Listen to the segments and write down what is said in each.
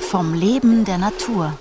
Vom Leben der Natur.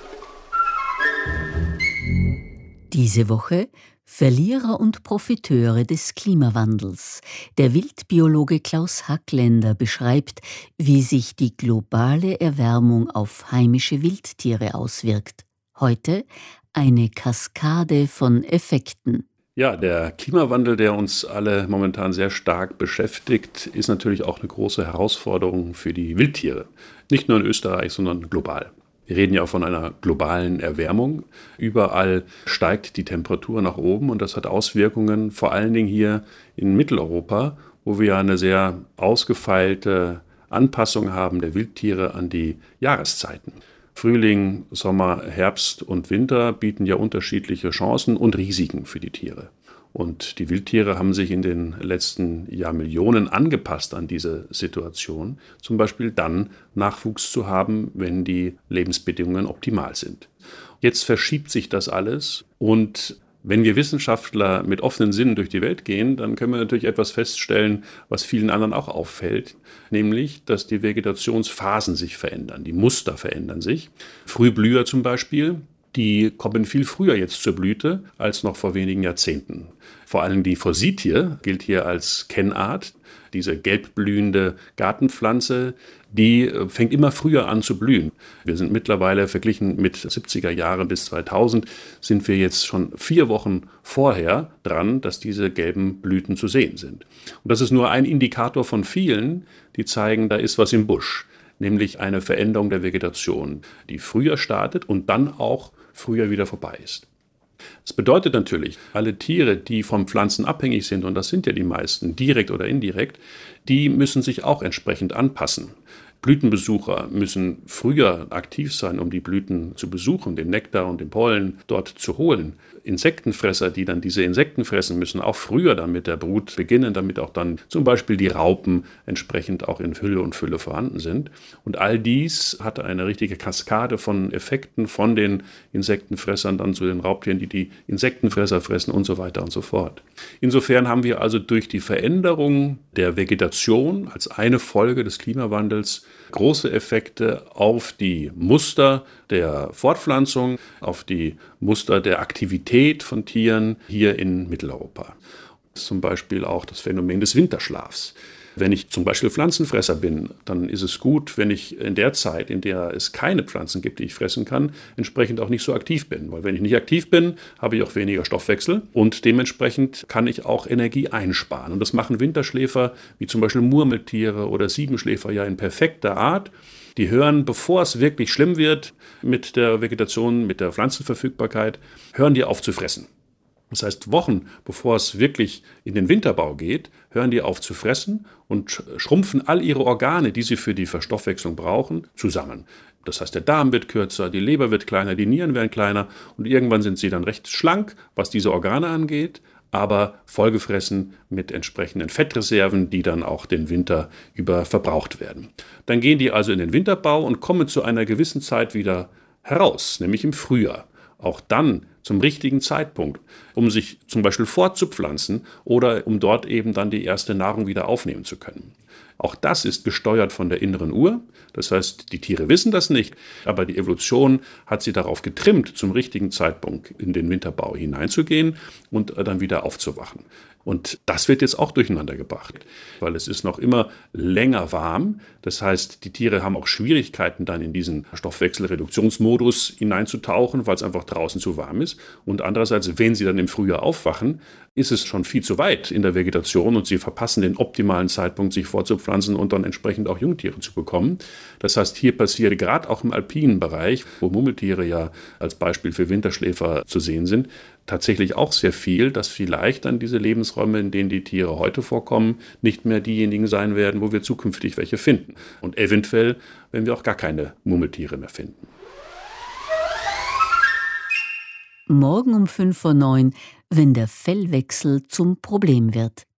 Diese Woche Verlierer und Profiteure des Klimawandels. Der Wildbiologe Klaus Hackländer beschreibt, wie sich die globale Erwärmung auf heimische Wildtiere auswirkt. Heute eine Kaskade von Effekten. Ja, der Klimawandel, der uns alle momentan sehr stark beschäftigt, ist natürlich auch eine große Herausforderung für die Wildtiere. Nicht nur in Österreich, sondern global. Wir reden ja auch von einer globalen Erwärmung. Überall steigt die Temperatur nach oben und das hat Auswirkungen vor allen Dingen hier in Mitteleuropa, wo wir eine sehr ausgefeilte Anpassung haben der Wildtiere an die Jahreszeiten. Frühling, Sommer, Herbst und Winter bieten ja unterschiedliche Chancen und Risiken für die Tiere. Und die Wildtiere haben sich in den letzten Jahrmillionen angepasst an diese Situation, zum Beispiel dann Nachwuchs zu haben, wenn die Lebensbedingungen optimal sind. Jetzt verschiebt sich das alles und wenn wir Wissenschaftler mit offenen Sinnen durch die Welt gehen, dann können wir natürlich etwas feststellen, was vielen anderen auch auffällt, nämlich, dass die Vegetationsphasen sich verändern, die Muster verändern sich. Frühblüher zum Beispiel, die kommen viel früher jetzt zur Blüte als noch vor wenigen Jahrzehnten. Vor allem die Forsythie gilt hier als Kennart. Diese gelbblühende Gartenpflanze, die äh, fängt immer früher an zu blühen. Wir sind mittlerweile verglichen mit 70er Jahren bis 2000 sind wir jetzt schon vier Wochen vorher dran, dass diese gelben Blüten zu sehen sind. Und das ist nur ein Indikator von vielen, die zeigen, da ist was im Busch nämlich eine Veränderung der Vegetation, die früher startet und dann auch früher wieder vorbei ist. Das bedeutet natürlich, alle Tiere, die von Pflanzen abhängig sind, und das sind ja die meisten, direkt oder indirekt, die müssen sich auch entsprechend anpassen. Blütenbesucher müssen früher aktiv sein, um die Blüten zu besuchen, den Nektar und den Pollen dort zu holen. Insektenfresser, die dann diese Insekten fressen, müssen auch früher dann mit der Brut beginnen, damit auch dann zum Beispiel die Raupen entsprechend auch in Hülle und Fülle vorhanden sind. Und all dies hat eine richtige Kaskade von Effekten von den Insektenfressern dann zu den Raubtieren, die die Insektenfresser fressen und so weiter und so fort. Insofern haben wir also durch die Veränderung der Vegetation als eine Folge des Klimawandels große Effekte auf die Muster der Fortpflanzung, auf die Muster der Aktivität von Tieren hier in Mitteleuropa. Zum Beispiel auch das Phänomen des Winterschlafs. Wenn ich zum Beispiel Pflanzenfresser bin, dann ist es gut, wenn ich in der Zeit, in der es keine Pflanzen gibt, die ich fressen kann, entsprechend auch nicht so aktiv bin. Weil wenn ich nicht aktiv bin, habe ich auch weniger Stoffwechsel und dementsprechend kann ich auch Energie einsparen. Und das machen Winterschläfer wie zum Beispiel Murmeltiere oder Siebenschläfer ja in perfekter Art. Die hören, bevor es wirklich schlimm wird mit der Vegetation, mit der Pflanzenverfügbarkeit, hören die auf zu fressen. Das heißt, Wochen bevor es wirklich in den Winterbau geht, hören die auf zu fressen und schrumpfen all ihre Organe, die sie für die Verstoffwechslung brauchen, zusammen. Das heißt, der Darm wird kürzer, die Leber wird kleiner, die Nieren werden kleiner und irgendwann sind sie dann recht schlank, was diese Organe angeht, aber vollgefressen mit entsprechenden Fettreserven, die dann auch den Winter über verbraucht werden. Dann gehen die also in den Winterbau und kommen zu einer gewissen Zeit wieder heraus, nämlich im Frühjahr. Auch dann zum richtigen Zeitpunkt, um sich zum Beispiel fortzupflanzen oder um dort eben dann die erste Nahrung wieder aufnehmen zu können. Auch das ist gesteuert von der inneren Uhr. Das heißt, die Tiere wissen das nicht, aber die Evolution hat sie darauf getrimmt, zum richtigen Zeitpunkt in den Winterbau hineinzugehen und dann wieder aufzuwachen. Und das wird jetzt auch durcheinander gebracht, weil es ist noch immer länger warm. Das heißt, die Tiere haben auch Schwierigkeiten, dann in diesen Stoffwechselreduktionsmodus hineinzutauchen, weil es einfach draußen zu warm ist. Und andererseits, wenn sie dann im Frühjahr aufwachen, ist es schon viel zu weit in der Vegetation und sie verpassen den optimalen Zeitpunkt, sich vorzupflanzen und dann entsprechend auch Jungtiere zu bekommen. Das heißt, hier passiert gerade auch im alpinen Bereich, wo Mummeltiere ja als Beispiel für Winterschläfer zu sehen sind, tatsächlich auch sehr viel, dass vielleicht dann diese Lebensräume, in denen die Tiere heute vorkommen, nicht mehr diejenigen sein werden, wo wir zukünftig welche finden. Und eventuell, wenn wir auch gar keine Mummeltiere mehr finden. Morgen um 5 vor 9, wenn der Fellwechsel zum Problem wird.